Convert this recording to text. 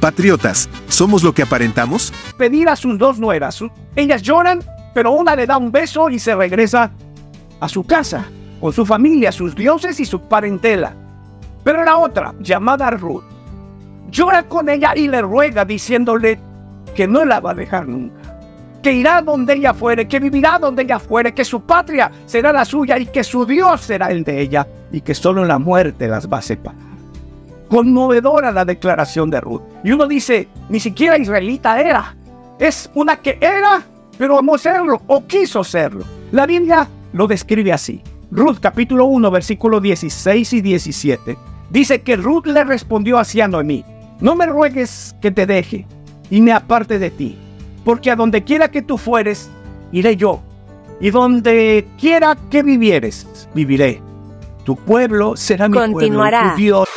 Patriotas, ¿somos lo que aparentamos? Pedir a sus dos nueras. Ellas lloran, pero una le da un beso y se regresa a su casa, con su familia, sus dioses y su parentela. Pero la otra, llamada Ruth, llora con ella y le ruega diciéndole que no la va a dejar nunca, que irá donde ella fuere, que vivirá donde ella fuere, que su patria será la suya y que su Dios será el de ella y que solo la muerte las va a separar. Conmovedora la declaración de Ruth. Y uno dice, ni siquiera israelita era. Es una que era, pero amó serlo o quiso serlo. La Biblia lo describe así. Ruth capítulo 1 versículos 16 y 17. Dice que Ruth le respondió así a Noemí. No me ruegues que te deje y me aparte de ti, porque a donde quiera que tú fueres, iré yo, y donde quiera que vivieres, viviré. Tu pueblo será mi pueblo, tu Dios